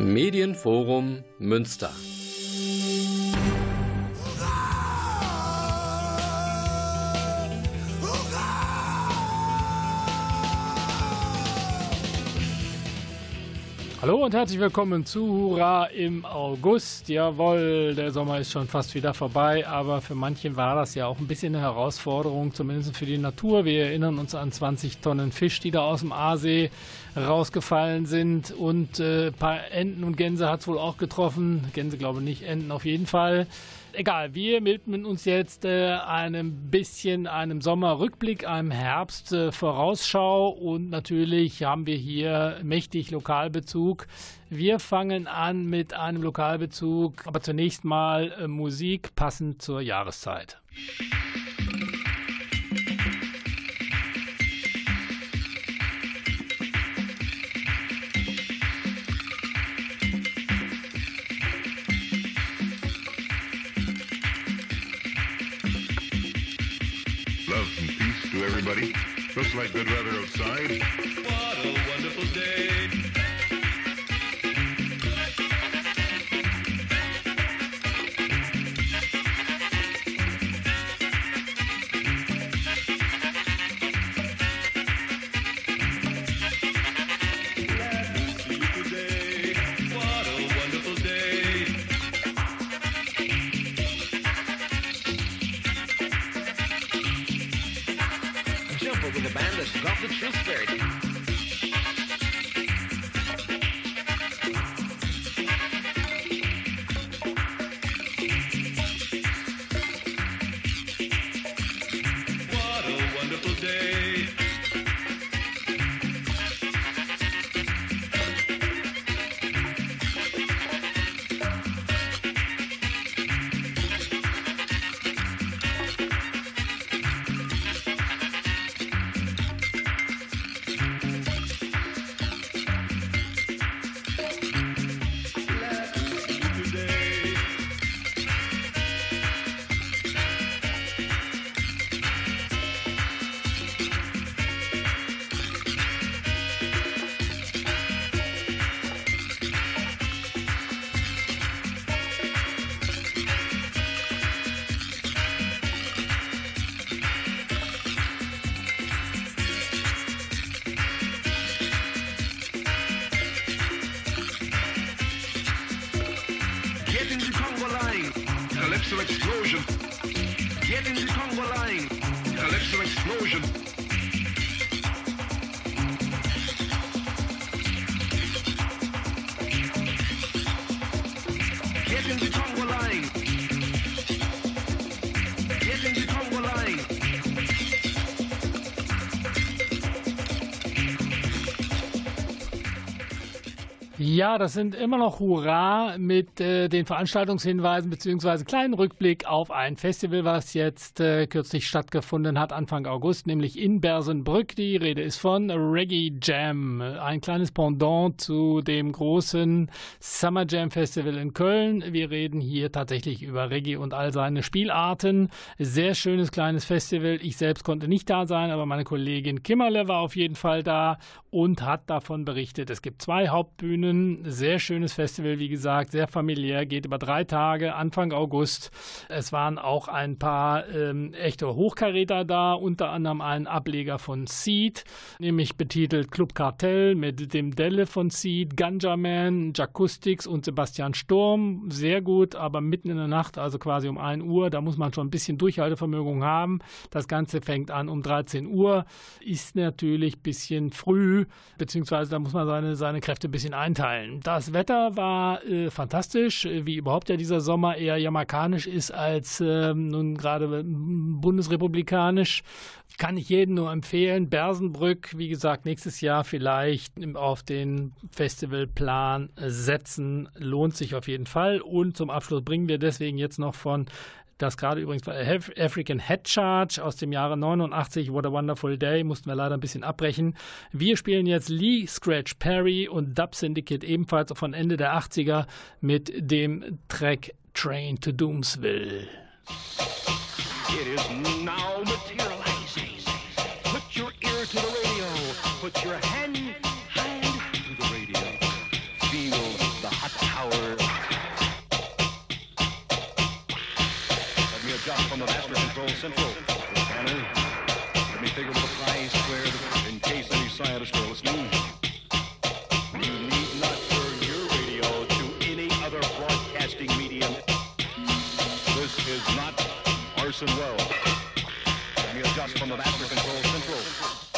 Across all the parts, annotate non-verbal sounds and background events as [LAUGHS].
Medienforum Münster. Hallo und herzlich willkommen zu Hurra im August. Jawohl, der Sommer ist schon fast wieder vorbei, aber für manche war das ja auch ein bisschen eine Herausforderung, zumindest für die Natur. Wir erinnern uns an 20 Tonnen Fisch, die da aus dem Aasee rausgefallen sind und äh, ein paar Enten und Gänse hat es wohl auch getroffen. Gänse glaube ich nicht, Enten auf jeden Fall egal, wir widmen uns jetzt äh, einem bisschen einem Sommerrückblick, einem Herbstvorausschau äh, und natürlich haben wir hier mächtig Lokalbezug. Wir fangen an mit einem Lokalbezug, aber zunächst mal äh, Musik passend zur Jahreszeit. Everybody. Looks like good weather outside. What a wonderful day. Ja, das sind immer noch Hurra mit äh, den Veranstaltungshinweisen beziehungsweise kleinen Rückblick auf ein Festival, was jetzt äh, kürzlich stattgefunden hat, Anfang August, nämlich in Bersenbrück. Die Rede ist von Reggae Jam, ein kleines Pendant zu dem großen Summer Jam Festival in Köln. Wir reden hier tatsächlich über Reggae und all seine Spielarten. Sehr schönes kleines Festival. Ich selbst konnte nicht da sein, aber meine Kollegin Kimmerle war auf jeden Fall da und hat davon berichtet. Es gibt zwei Hauptbühnen, sehr schönes Festival, wie gesagt, sehr familiär, geht über drei Tage, Anfang August. Es waren auch ein paar ähm, echte Hochkaräter da, unter anderem ein Ableger von Seed, nämlich betitelt Club Cartel mit dem Delle von Seed, Ganja Man, Jacoustics und Sebastian Sturm. Sehr gut, aber mitten in der Nacht, also quasi um 1 Uhr, da muss man schon ein bisschen Durchhaltevermögen haben. Das Ganze fängt an um 13 Uhr, ist natürlich ein bisschen früh beziehungsweise da muss man seine, seine Kräfte ein bisschen einteilen. Das Wetter war äh, fantastisch, wie überhaupt ja dieser Sommer eher jamaikanisch ist als äh, nun gerade bundesrepublikanisch. Kann ich jedem nur empfehlen. Bersenbrück, wie gesagt, nächstes Jahr vielleicht auf den Festivalplan setzen. Lohnt sich auf jeden Fall. Und zum Abschluss bringen wir deswegen jetzt noch von das gerade übrigens bei African Head Charge aus dem Jahre 89, What a Wonderful Day, mussten wir leider ein bisschen abbrechen. Wir spielen jetzt Lee Scratch Perry und Dub Syndicate ebenfalls von Ende der 80er mit dem Track Train to Doomsville. It is now materializing. Put your ear to the radio. Put your hand, Central. Tanner, let me figure what the prize squared in case any scientists are listening. You need not turn your radio to any other broadcasting medium. This is not Orson Welles. Let me adjust from the master control central.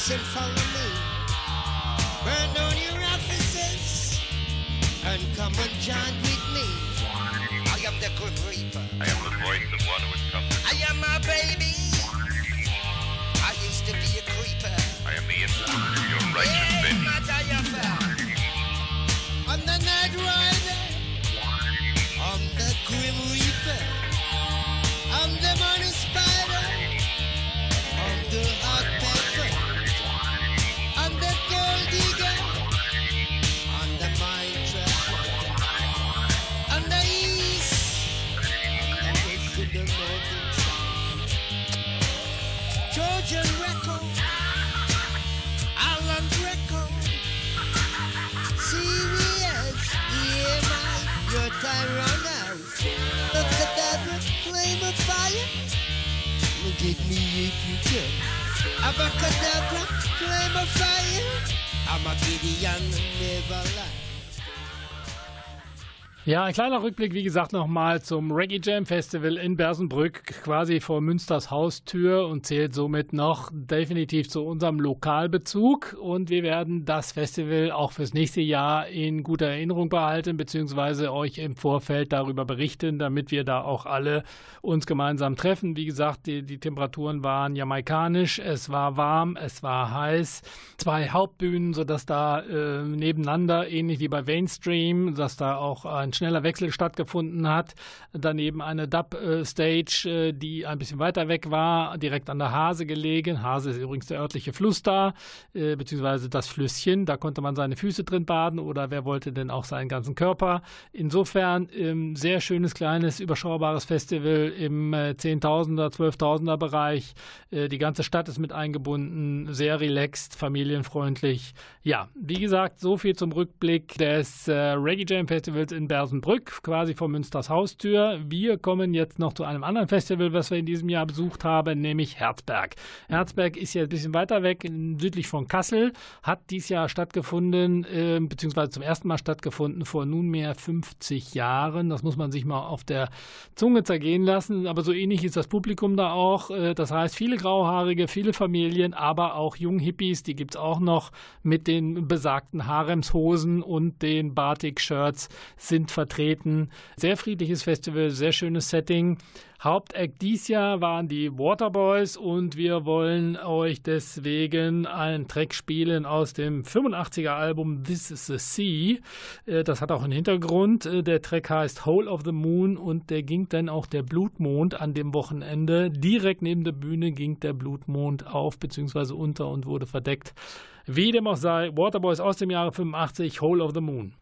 Up and follow me. Burn down your offices. And come and join with me. I am the good reaper. I am the voice of one who come to I am my baby. I used to be a creeper. I am the influence Ja, ein kleiner Rückblick, wie gesagt, nochmal zum Reggae Jam Festival in Bersenbrück, quasi vor Münsters Haustür und zählt somit noch definitiv zu unserem Lokalbezug. Und wir werden das Festival auch fürs nächste Jahr in guter Erinnerung behalten, beziehungsweise euch im Vorfeld darüber berichten, damit wir da auch alle uns gemeinsam treffen. Wie gesagt, die, die Temperaturen waren jamaikanisch, es war warm, es war heiß. Zwei Hauptbühnen, sodass da äh, nebeneinander, ähnlich wie bei Mainstream, dass da auch ein schneller Wechsel stattgefunden hat. Daneben eine Dub-Stage, äh, die ein bisschen weiter weg war, direkt an der Hase gelegen. Hase ist übrigens der örtliche Fluss da, äh, beziehungsweise das Flüsschen. Da konnte man seine Füße drin baden oder wer wollte denn auch seinen ganzen Körper. Insofern ähm, sehr schönes, kleines, überschaubares Festival im äh, 10.000er, 12.000er Bereich. Äh, die ganze Stadt ist mit eingebunden, sehr relaxed, familienfreundlich. Ja, wie gesagt, so viel zum Rückblick des äh, Reggae Jam Festivals in Berlin. Bersenbrück, quasi vor Münsters Haustür. Wir kommen jetzt noch zu einem anderen Festival, was wir in diesem Jahr besucht haben, nämlich Herzberg. Herzberg ist ja ein bisschen weiter weg, südlich von Kassel, hat dieses Jahr stattgefunden, äh, beziehungsweise zum ersten Mal stattgefunden vor nunmehr 50 Jahren. Das muss man sich mal auf der Zunge zergehen lassen, aber so ähnlich ist das Publikum da auch. Äh, das heißt, viele Grauhaarige, viele Familien, aber auch Junghippies, die gibt es auch noch mit den besagten Haremshosen und den Batik-Shirts sind vertreten. Sehr friedliches Festival, sehr schönes Setting. Hauptact dies Jahr waren die Waterboys und wir wollen euch deswegen einen Track spielen aus dem 85er Album This is the Sea. Äh, das hat auch einen Hintergrund. Äh, der Track heißt Hole of the Moon und der ging dann auch der Blutmond an dem Wochenende. Direkt neben der Bühne ging der Blutmond auf bzw. unter und wurde verdeckt. Wie dem auch sei, Waterboys aus dem Jahre 85, Hole of the Moon.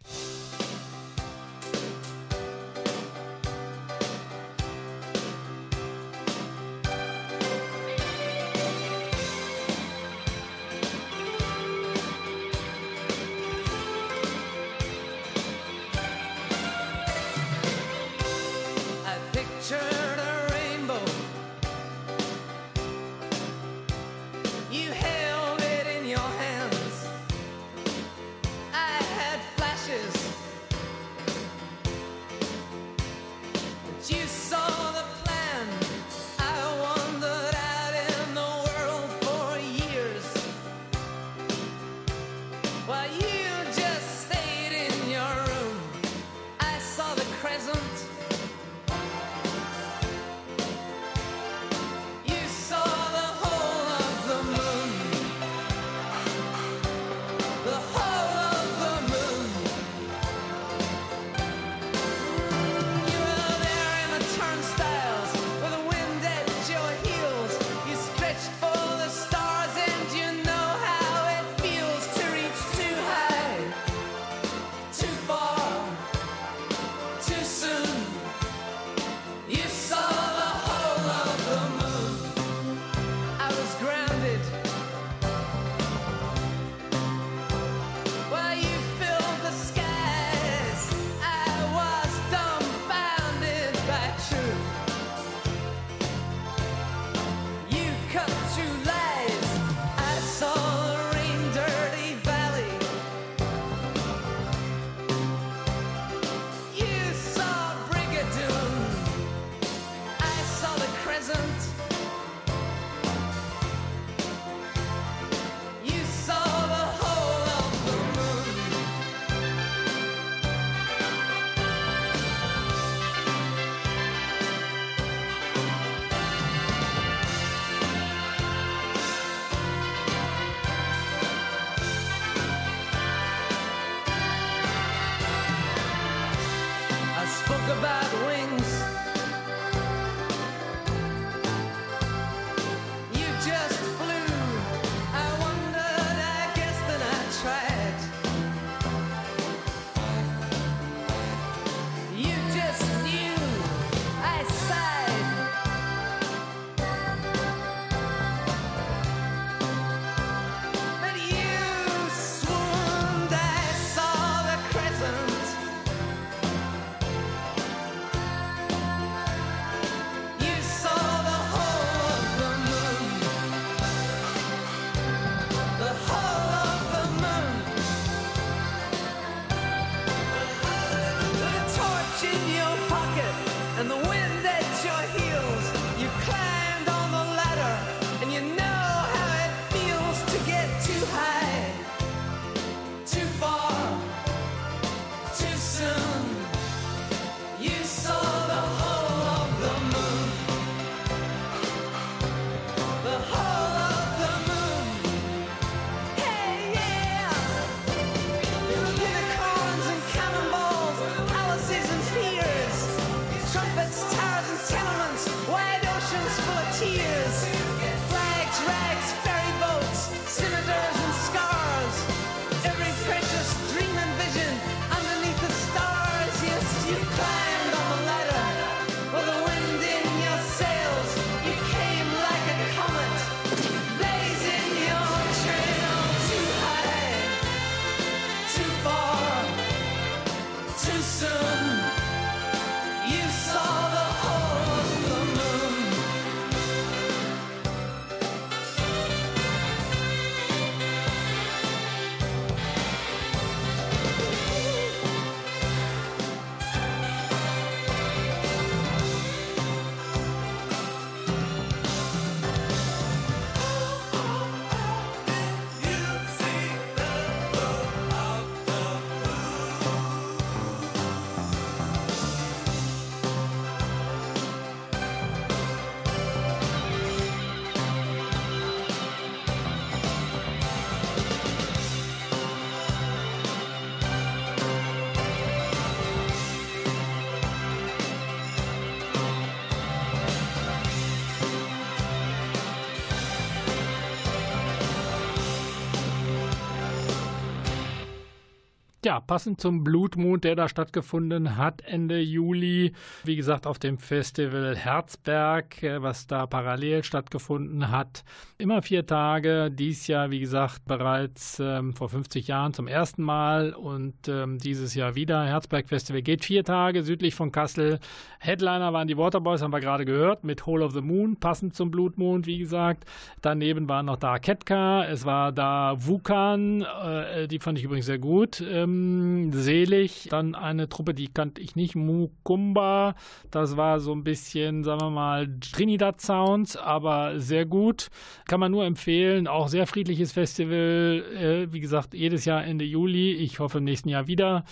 Ja, passend zum Blutmond, der da stattgefunden hat Ende Juli. Wie gesagt, auf dem Festival Herzberg, äh, was da parallel stattgefunden hat. Immer vier Tage. Dies Jahr, wie gesagt, bereits ähm, vor 50 Jahren zum ersten Mal und ähm, dieses Jahr wieder. Herzberg Festival geht vier Tage südlich von Kassel. Headliner waren die Waterboys, haben wir gerade gehört, mit Hole of the Moon, passend zum Blutmond, wie gesagt. Daneben waren noch da Ketka, es war da Vukan, äh, die fand ich übrigens sehr gut. Ähm, selig. Dann eine Truppe, die kannte ich nicht, Mukumba. Das war so ein bisschen, sagen wir mal, Trinidad Sounds, aber sehr gut. Kann man nur empfehlen. Auch sehr friedliches Festival. Äh, wie gesagt, jedes Jahr Ende Juli. Ich hoffe im nächsten Jahr wieder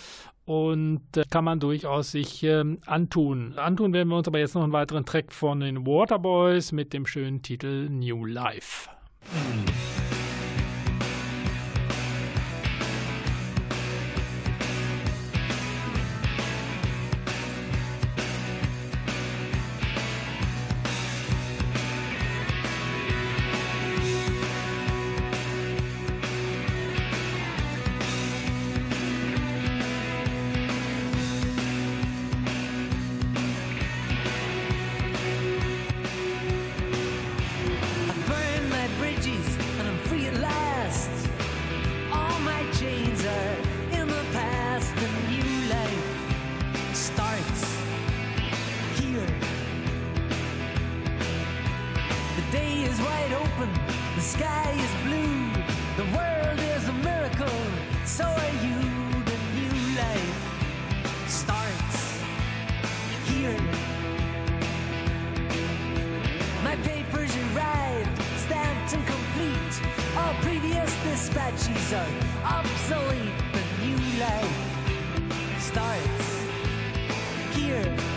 und äh, kann man durchaus sich äh, antun. Antun werden wir uns aber jetzt noch einen weiteren Track von den Waterboys mit dem schönen Titel New Life. Mhm. strategy zone, obsolete The new life starts here.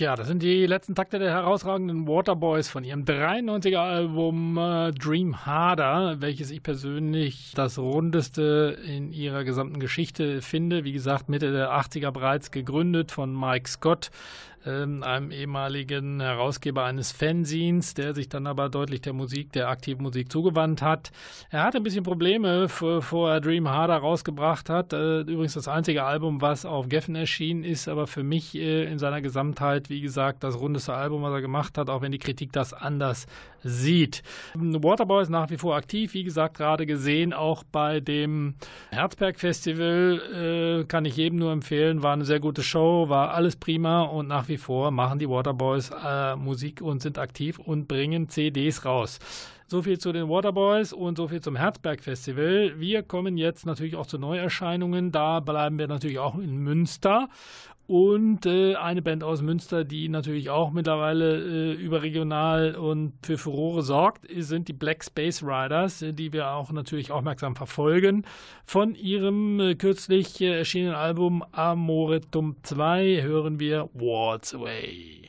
Tja, das sind die letzten Takte der herausragenden Waterboys von ihrem 93er Album äh, Dream Harder, welches ich persönlich das rundeste in ihrer gesamten Geschichte finde. Wie gesagt, Mitte der 80er bereits gegründet von Mike Scott, einem ehemaligen Herausgeber eines Fanzines, der sich dann aber deutlich der Musik, der aktiven Musik zugewandt hat. Er hatte ein bisschen Probleme, bevor er Dream Harder rausgebracht hat. Äh, übrigens das einzige Album, was auf Geffen erschienen ist, aber für mich äh, in seiner Gesamtheit, wie gesagt, das rundeste Album, was er gemacht hat, auch wenn die Kritik das anders sieht. Waterboy ist nach wie vor aktiv, wie gesagt, gerade gesehen, auch bei dem Herzberg Festival äh, kann ich jedem nur empfehlen, war eine sehr gute Show, war alles prima und nach wie vor machen die Waterboys äh, Musik und sind aktiv und bringen CDs raus. So viel zu den Waterboys und so viel zum Herzberg Festival. Wir kommen jetzt natürlich auch zu Neuerscheinungen. Da bleiben wir natürlich auch in Münster. Und äh, eine Band aus Münster, die natürlich auch mittlerweile äh, überregional und für Furore sorgt, sind die Black Space Riders, äh, die wir auch natürlich aufmerksam verfolgen. Von ihrem äh, kürzlich äh, erschienenen Album Amoretum 2 hören wir Waltz Away.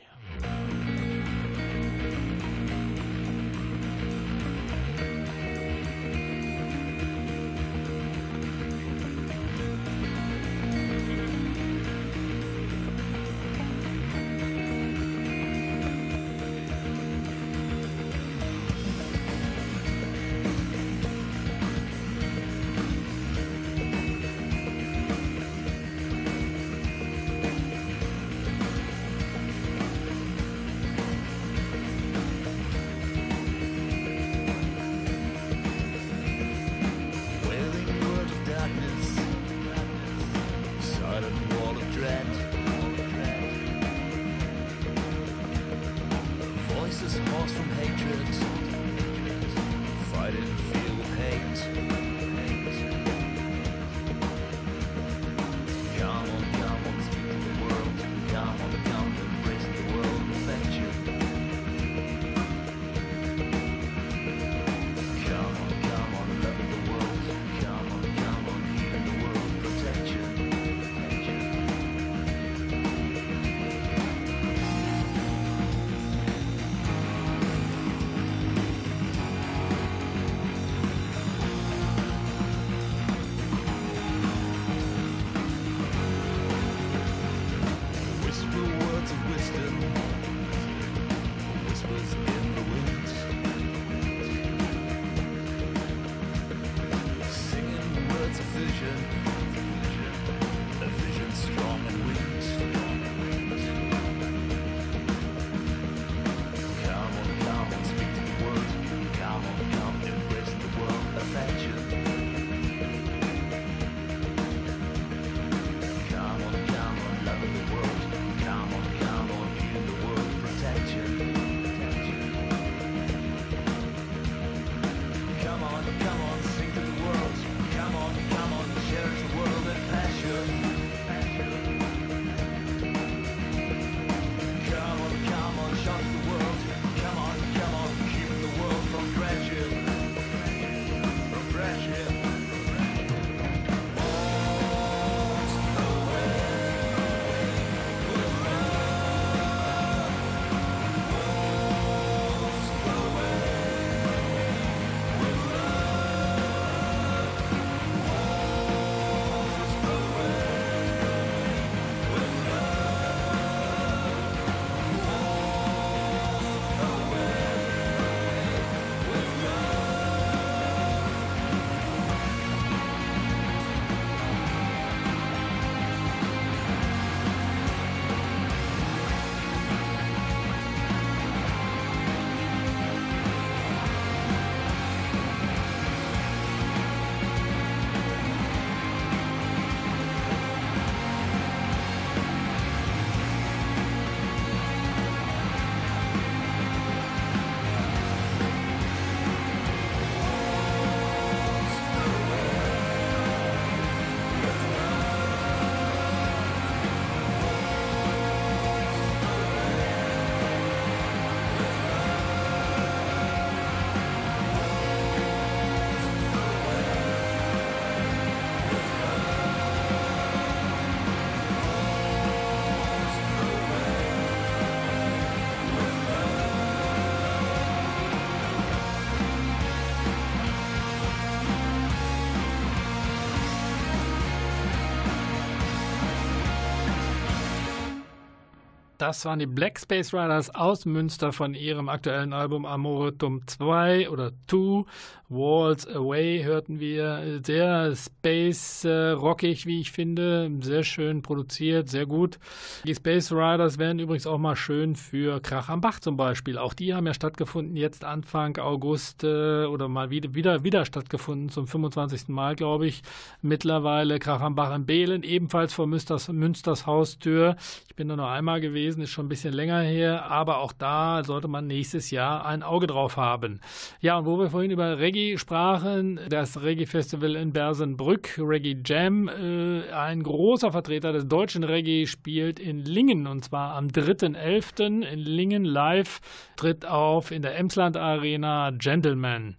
Das waren die Black Space Riders aus Münster von ihrem aktuellen Album Amoretum 2 oder 2. Walls Away hörten wir. Sehr space äh, wie ich finde. Sehr schön produziert, sehr gut. Die Space Riders wären übrigens auch mal schön für Krach am Bach zum Beispiel. Auch die haben ja stattgefunden jetzt Anfang August äh, oder mal wieder, wieder, stattgefunden zum 25. Mal, glaube ich. Mittlerweile Krach am Bach in Behlen, ebenfalls vor Münsters, Münsters Haustür. Ich bin da noch einmal gewesen, ist schon ein bisschen länger her, aber auch da sollte man nächstes Jahr ein Auge drauf haben. Ja, und wo wir vorhin über Reggae sprachen, das Reggae Festival in Bersenbrück, Reggae Jam, äh, ein großer Vertreter des deutschen Reggae spielt in Lingen und zwar am 3.11. in Lingen live tritt auf in der Emsland Arena Gentleman.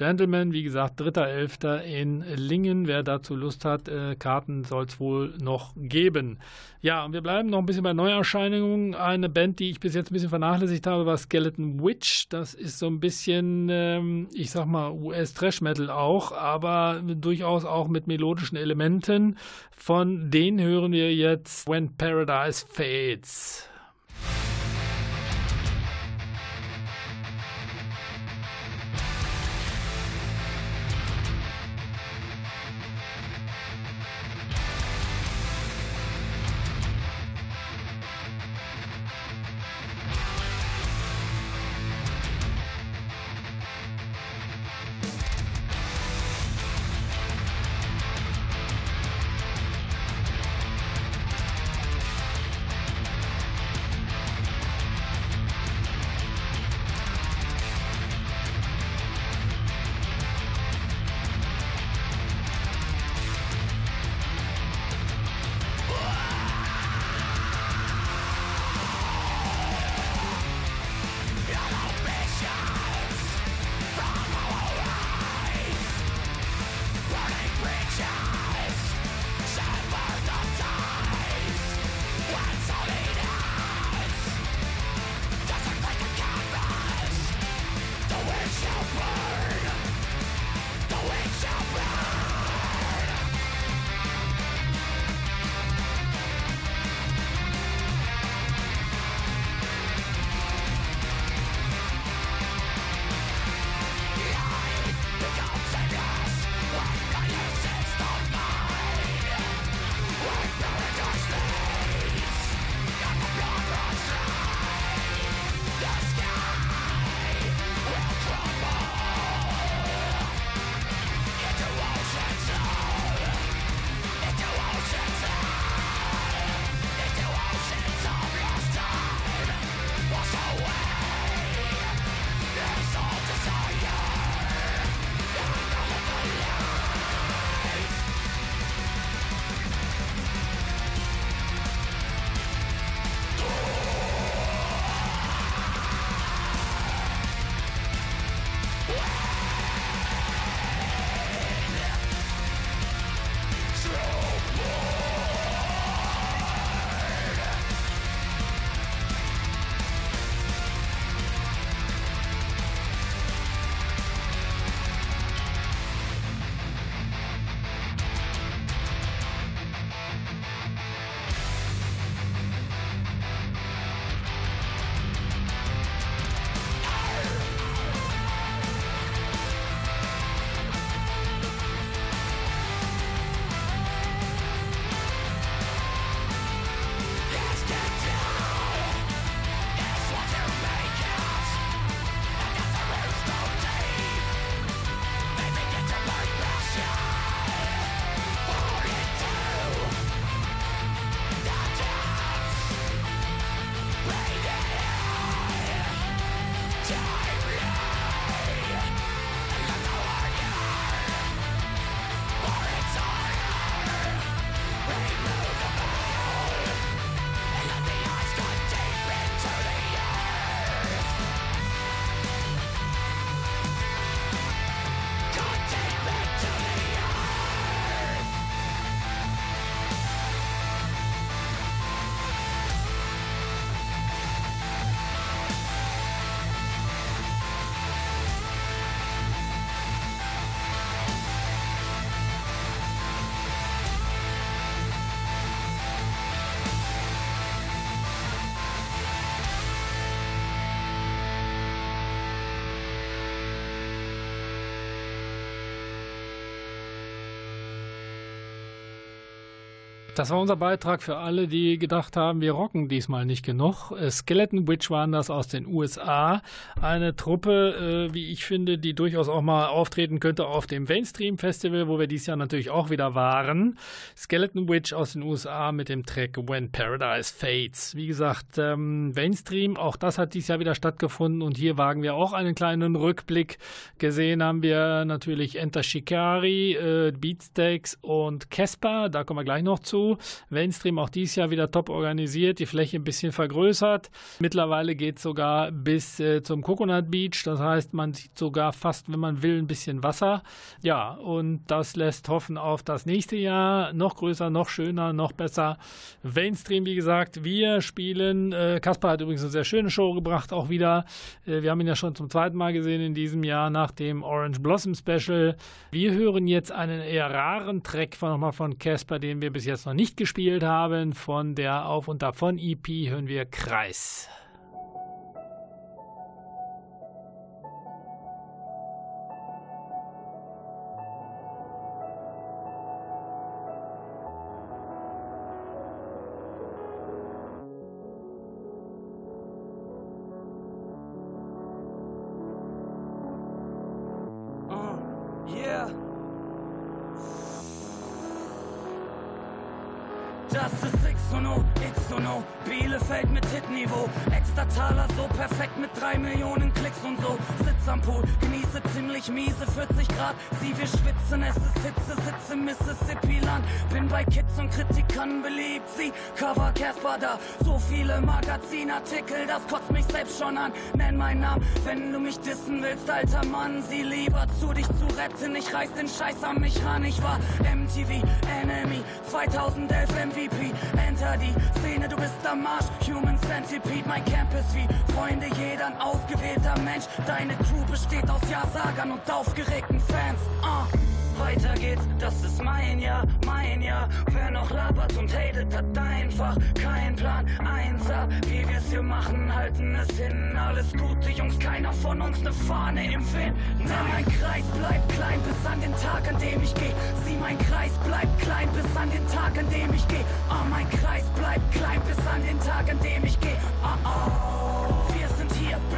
Gentlemen, wie gesagt, 3.11. in Lingen. Wer dazu Lust hat, äh, Karten soll es wohl noch geben. Ja, und wir bleiben noch ein bisschen bei Neuerscheinungen. Eine Band, die ich bis jetzt ein bisschen vernachlässigt habe, war Skeleton Witch. Das ist so ein bisschen, ähm, ich sag mal, US-Trash-Metal auch, aber durchaus auch mit melodischen Elementen. Von denen hören wir jetzt When Paradise Fades. Das war unser Beitrag für alle, die gedacht haben, wir rocken diesmal nicht genug. Äh, Skeleton Witch waren das aus den USA. Eine Truppe, äh, wie ich finde, die durchaus auch mal auftreten könnte auf dem Mainstream Festival, wo wir dieses Jahr natürlich auch wieder waren. Skeleton Witch aus den USA mit dem Track When Paradise Fades. Wie gesagt, ähm, Mainstream, auch das hat dieses Jahr wieder stattgefunden und hier wagen wir auch einen kleinen Rückblick. Gesehen haben wir natürlich Enter Shikari, äh, Beatsteaks und Casper. Da kommen wir gleich noch zu. Mainstream auch dieses Jahr wieder top organisiert, die Fläche ein bisschen vergrößert. Mittlerweile geht es sogar bis äh, zum Coconut Beach. Das heißt, man sieht sogar fast, wenn man will, ein bisschen Wasser. Ja, und das lässt hoffen auf das nächste Jahr. Noch größer, noch schöner, noch besser. Mainstream, wie gesagt, wir spielen. Äh, Kaspar hat übrigens eine sehr schöne Show gebracht, auch wieder. Äh, wir haben ihn ja schon zum zweiten Mal gesehen in diesem Jahr nach dem Orange Blossom Special. Wir hören jetzt einen eher raren Track von, nochmal von Casper, den wir bis jetzt noch nicht gespielt haben. Von der Auf und Davon EP hören wir Kreis. Drei Millionen Klicks und so. Sitz am Pool, genieße ziemlich miese 40 Grad. Sieh, wir schwitzen, es ist Hitze, sitze Mississippi-Land. Bin bei Kids und Kritikern beliebt, sie Cover Casper da. So viele Magazinartikel, das kotzt mich selbst schon an. Nenn meinen Namen, wenn du mich dissen willst, alter Mann. Sieh lieber zu, dich zu retten. Ich reiß den Scheiß an mich ran. Ich war MTV, Enemy, 2011 MVP. Enter die Szene, du bist am Marsch. Human Centipede, mein Campus wie Freunde, jeder ein ausgewählter Mensch. Deine Crew besteht aus Ja-Sagern und aufgeregten Fans. Uh. Weiter geht's, das ist mein Jahr, mein Jahr. Wer noch labert und hatet, hat einfach keinen Plan. Einser, wie wir's hier machen, halten es hin. Alles gute Jungs, keiner von uns ne Fahne im Wind. Na, mein Kreis bleibt klein bis an den Tag, an dem ich geh. Sieh, mein Kreis bleibt klein bis an den Tag, an dem ich geh. Ah, mein Kreis bleibt klein bis an den Tag, an dem ich geh. Ah, oh.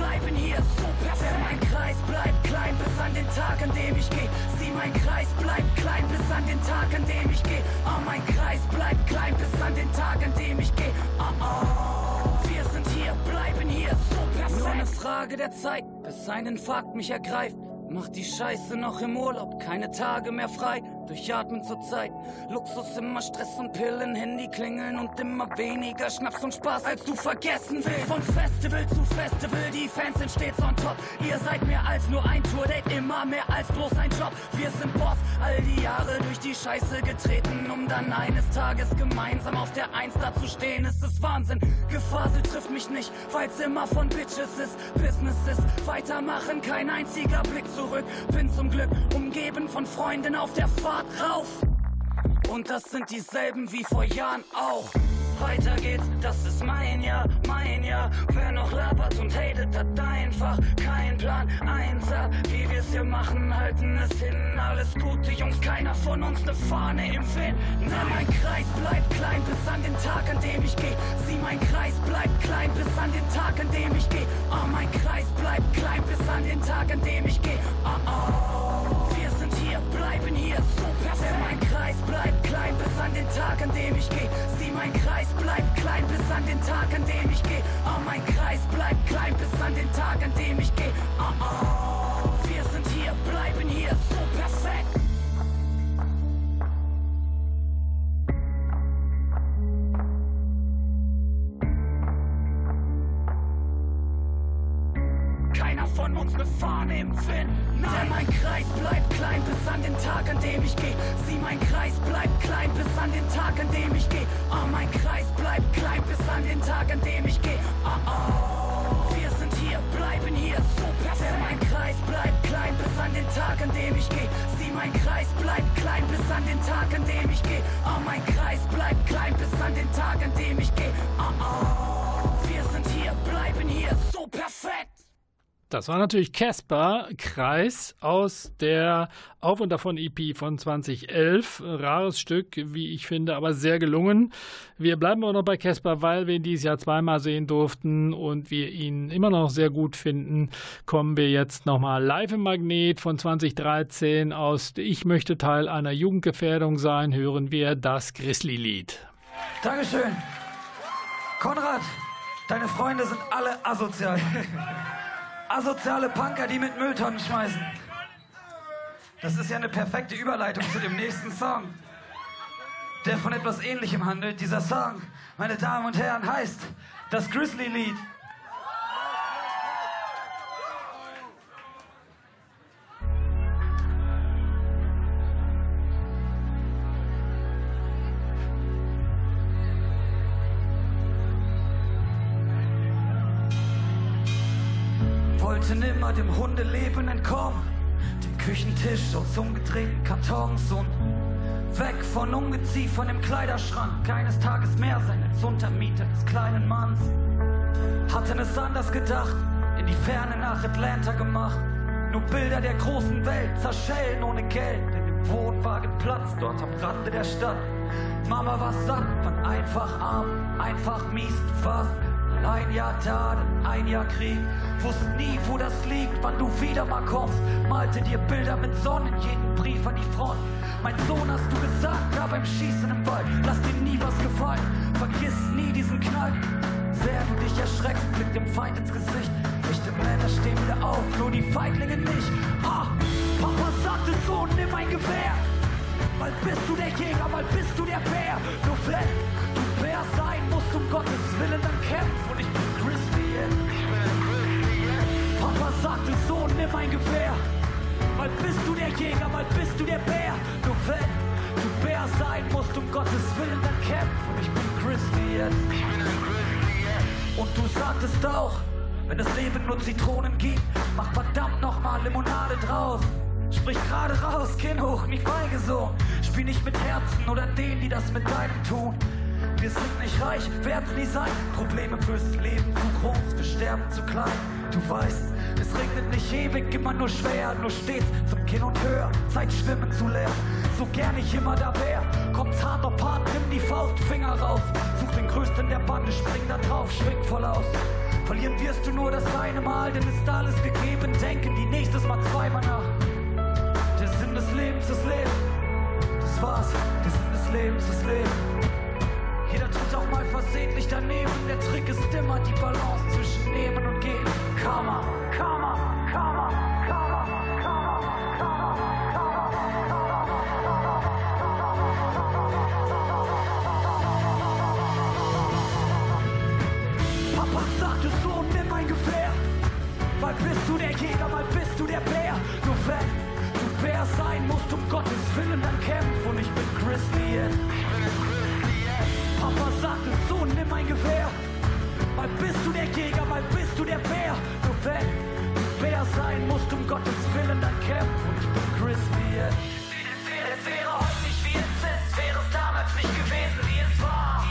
Bleiben hier, so perfekt. Mein Kreis bleibt klein bis an den Tag, an dem ich geh. Sieh, mein Kreis bleibt klein bis an den Tag, an dem ich geh. Ah, mein Kreis bleibt klein bis an den Tag, an dem ich geh. Ah, oh. Wir sind hier, bleiben hier, so perfekt. Nur eine Frage der Zeit, bis ein Infarkt mich ergreift. Mach die Scheiße noch im Urlaub, keine Tage mehr frei. Durchatmen zur Zeit. Luxus immer Stress und Pillen, Handy klingeln und immer weniger Schnaps und Spaß, als du vergessen willst. Von Festival zu Festival, die Fans sind stets on top. Ihr seid mehr als nur ein Tour-Date, immer mehr als bloß ein Job. Wir sind Boss, all die Jahre durch die Scheiße getreten, um dann eines Tages gemeinsam auf der Eins da zu stehen. Es ist Wahnsinn, Gefasel trifft mich nicht, weil's immer von Bitches ist. Business ist weitermachen, kein einziger Blick zurück. Bin zum Glück umgeben von Freunden auf der Fahrt rauf. Und das sind dieselben wie vor Jahren auch. Weiter geht's, das ist mein Jahr, mein Jahr. Wer noch labert und hatet, hat einfach keinen Plan. Einser, wie wir's hier machen, halten es hin. Alles gute Jungs, keiner von uns ne Fahne im Wind. Na, mein Kreis bleibt klein bis an den Tag, an dem ich geh. Sieh, mein Kreis bleibt klein bis an den Tag, an dem ich geh. Ah, mein Kreis bleibt klein bis an den Tag, an dem ich geh. Ah, oh. Bleiben hier, so perfekt. Mein Kreis bleibt klein bis an den Tag, an dem ich geh. Sieh, mein Kreis bleibt klein bis an den Tag, an dem ich geh. Ah, mein Kreis bleibt klein bis an den Tag, an dem ich geh. Ah, oh. Wir sind hier, bleiben hier, so perfekt. Im Wind. Nein, mein Kreis bleibt klein bis an den Tag, an dem ich geh. Sieh, mein Kreis bleibt klein bis an den Tag, an dem ich geh. Ah, mein Kreis bleibt klein bis an den Tag, an dem ich geh. Ah, oh. Wir sind hier, bleiben hier, so perfekt. Mein Kreis bleibt klein bis an den Tag, an dem ich geh. Sieh, mein Kreis bleibt klein bis an den Tag, an dem ich geh. Ah, mein Kreis bleibt klein bis an den Tag, an dem ich geh. Ah, oh. Wir sind hier, bleiben hier, so perfekt. Das war natürlich Casper Kreis aus der Auf und davon EP von 2011. Rares Stück, wie ich finde, aber sehr gelungen. Wir bleiben aber noch bei Casper, weil wir ihn dieses Jahr zweimal sehen durften und wir ihn immer noch sehr gut finden. Kommen wir jetzt nochmal live im Magnet von 2013 aus Ich möchte Teil einer Jugendgefährdung sein, hören wir das Grizzly-Lied. Dankeschön. Konrad, deine Freunde sind alle asozial. [LAUGHS] asoziale Punker, die mit Mülltonnen schmeißen. Das ist ja eine perfekte Überleitung zu dem nächsten Song, der von etwas Ähnlichem handelt. Dieser Song, meine Damen und Herren, heißt das Grizzly-Lied. Nimmer dem Hundeleben entkommen. Dem Küchentisch aus umgedrehten Kartons und weg von Ungeziefer im Kleiderschrank. Keines Tages mehr sein als Untermieter des kleinen Manns. Hatten es anders gedacht, in die Ferne nach Atlanta gemacht. Nur Bilder der großen Welt, zerschellen ohne Geld. In dem Wohnwagen Platz, dort am Rande der Stadt. Mama war satt, war einfach arm, einfach mies, fast ein Jahr dann ein Jahr Krieg. Wusste nie, wo das liegt, wann du wieder mal kommst. Malte dir Bilder mit Sonnen, jeden Brief an die Front. Mein Sohn, hast du gesagt, da beim Schießen im Wald, lass dir nie was gefallen. Vergiss nie diesen Knall. Sehr du dich erschreckst, blick dem Feind ins Gesicht. Echte Männer stehen wieder auf, nur die Feiglinge nicht. Ah, Papa sagte, Sohn, nimm ein Gewehr. Mal bist du der Jäger, mal bist du der Bär. Nur wenn du Bär sein musst, um Gottes Willen, dann kämpf und ich bin Christian. Papa sagte, Sohn, nimm ein Gewehr. Mal bist du der Jäger, mal bist du der Bär. Nur wenn du Bär sein musst, um Gottes Willen, dann kämpf und ich bin Christian. Und du sagtest auch, wenn das Leben nur Zitronen gibt, mach verdammt nochmal Limonade draus. Sprich gerade raus, Kinn hoch, nicht so. Spiel nicht mit Herzen oder denen, die das mit deinem tun. Wir sind nicht reich, werden's nie sein. Probleme fürs Leben zu groß, wir sterben zu klein. Du weißt, es regnet nicht ewig, immer nur schwer, nur stets zum Kinn und höher. Zeit schwimmen zu lernen, so gern ich immer da wär. Kommt's hart auf hart, nimm die Faust, Finger raus. Such den größten der Bande, spring da drauf, schwing voll aus. Verlieren wirst du nur das eine Mal, denn ist alles gegeben. Denken die nächstes Mal zweimal nach. Der Sinn des Lebens ist Leben. Das war's, der Sinn des Lebens ist Leben. Jeder tut auch mal versehentlich daneben. Der Trick ist immer die Balance zwischen Nehmen und Geben. Karma, Karma, Karma, Karma, Karma, Karma, Papa sagte so, nimm ein Gewehr. Mal bist du der Jäger, mal bist du der Bär. Nur wenn du Bär sein musst, um Gottes Willen, dann kämpf und ich bin Christian. Papa sagte, Sohn, nimm ein Gewehr. Mal bist du der Jäger, mal bist du der Bär. Nur wenn du Bär sein musst, um Gottes Willen, dann kämpf und ich bin Christian. Es wäre heute nicht wie es ist, wäre es damals nicht gewesen, wie es war.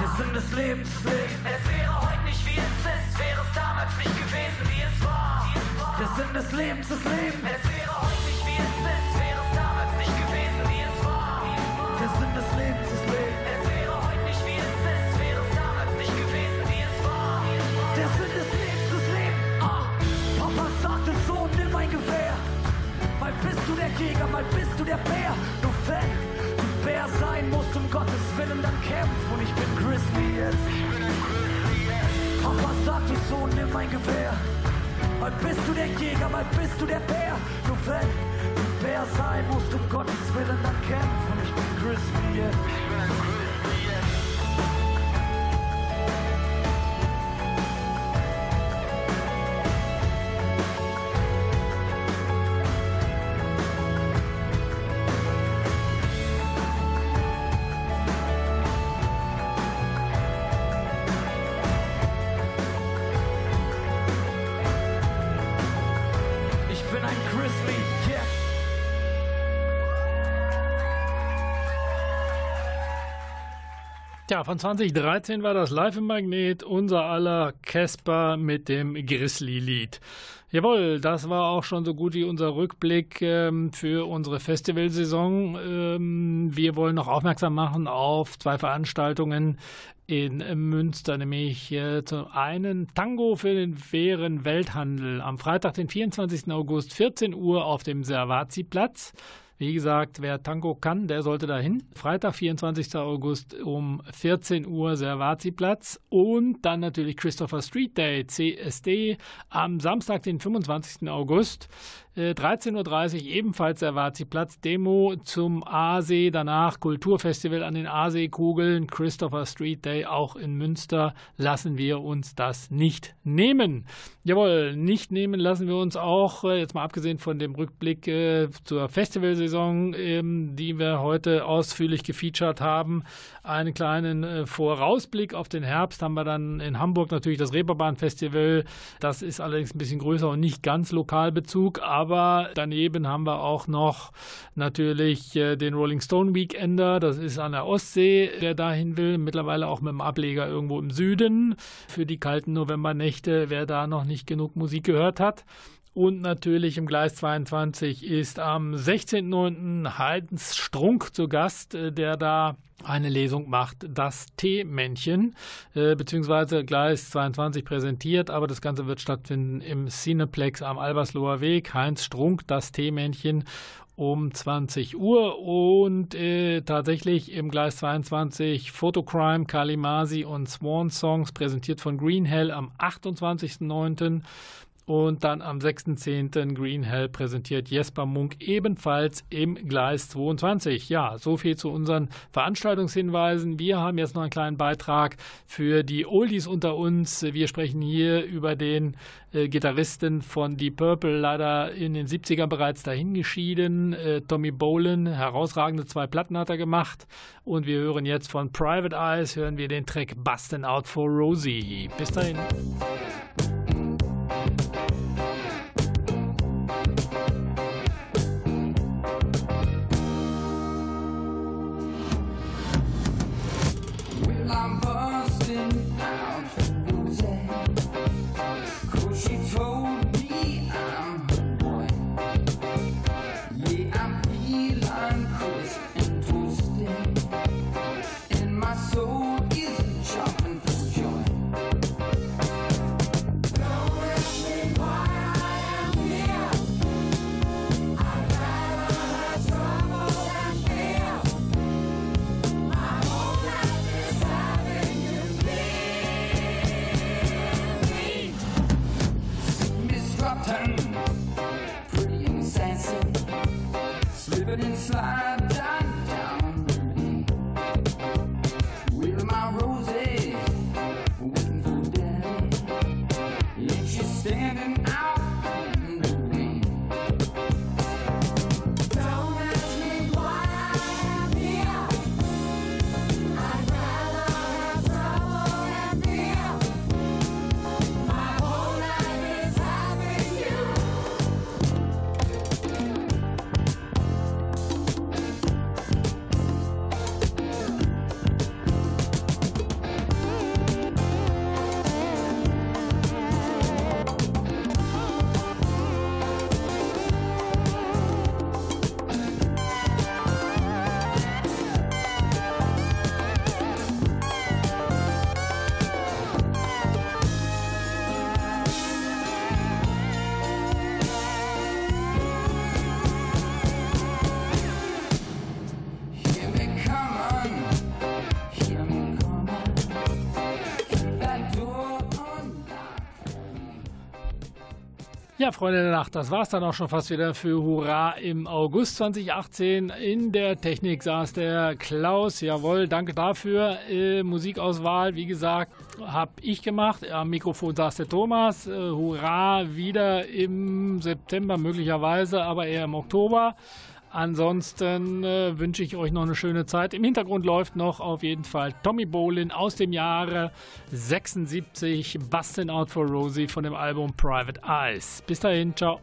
Der Sinn des Lebens Leben. Es wäre heute nicht wie es ist, wäre es damals nicht gewesen, wie es war. Der Sinn des Lebens ist Leben. Du der Bär. Nur wenn du Bär sein musst, um Gottes Willen, dann kämpf Ja, von 2013 war das Live im Magnet, unser aller Casper mit dem Grizzly-Lied. Jawohl, das war auch schon so gut wie unser Rückblick ähm, für unsere Festivalsaison. Ähm, wir wollen noch aufmerksam machen auf zwei Veranstaltungen in Münster, nämlich äh, zum einen Tango für den fairen Welthandel am Freitag, den 24. August, 14 Uhr auf dem Servazi-Platz. Wie gesagt, wer Tango kann, der sollte dahin. Freitag, 24. August um 14 Uhr Servazi-Platz und dann natürlich Christopher Street Day, CSD, am Samstag, den 25. August. 13.30 äh, Uhr ebenfalls der Vazi-Platz. Demo zum Aasee, danach Kulturfestival an den Aaseekugeln, Christopher Street Day auch in Münster. Lassen wir uns das nicht nehmen. Jawohl, nicht nehmen lassen wir uns auch, äh, jetzt mal abgesehen von dem Rückblick äh, zur Festivalsaison, ähm, die wir heute ausführlich gefeatured haben, einen kleinen äh, Vorausblick auf den Herbst haben wir dann in Hamburg natürlich das Reeperbahn-Festival. Das ist allerdings ein bisschen größer und nicht ganz Lokalbezug, aber daneben haben wir auch noch natürlich äh, den Rolling Stone Weekender. Das ist an der Ostsee, der dahin will. Mittlerweile auch mit dem Ableger irgendwo im Süden für die kalten Novembernächte, wer da noch nicht genug Musik gehört hat. Und natürlich im Gleis 22 ist am 16.09. Heinz Strunk zu Gast, äh, der da eine Lesung macht, das T-Männchen, äh, beziehungsweise Gleis 22 präsentiert, aber das Ganze wird stattfinden im Cineplex am Albersloher Weg. Heinz Strunk, das T-Männchen um 20 Uhr und äh, tatsächlich im Gleis 22 Photocrime, Kalimasi und Swan Songs präsentiert von Green Hell am 28.09. Und dann am 6.10. Green Hell präsentiert Jesper Munk ebenfalls im Gleis 22. Ja, so viel zu unseren Veranstaltungshinweisen. Wir haben jetzt noch einen kleinen Beitrag für die Oldies unter uns. Wir sprechen hier über den äh, Gitarristen von Deep Purple, leider in den 70ern bereits dahingeschieden. Äh, Tommy Bolin, herausragende zwei Platten hat er gemacht. Und wir hören jetzt von Private Eyes, hören wir den Track Bustin' Out for Rosie. Bis dahin. reaching out Ja, Freunde der Nacht, das war es dann auch schon fast wieder für Hurra im August 2018. In der Technik saß der Klaus. Jawohl, danke dafür. Äh, Musikauswahl, wie gesagt, habe ich gemacht. Am Mikrofon saß der Thomas. Äh, Hurra wieder im September möglicherweise, aber eher im Oktober. Ansonsten äh, wünsche ich euch noch eine schöne Zeit. Im Hintergrund läuft noch auf jeden Fall Tommy Bolin aus dem Jahre 76, Bustin' Out for Rosie von dem Album Private Eyes. Bis dahin, ciao.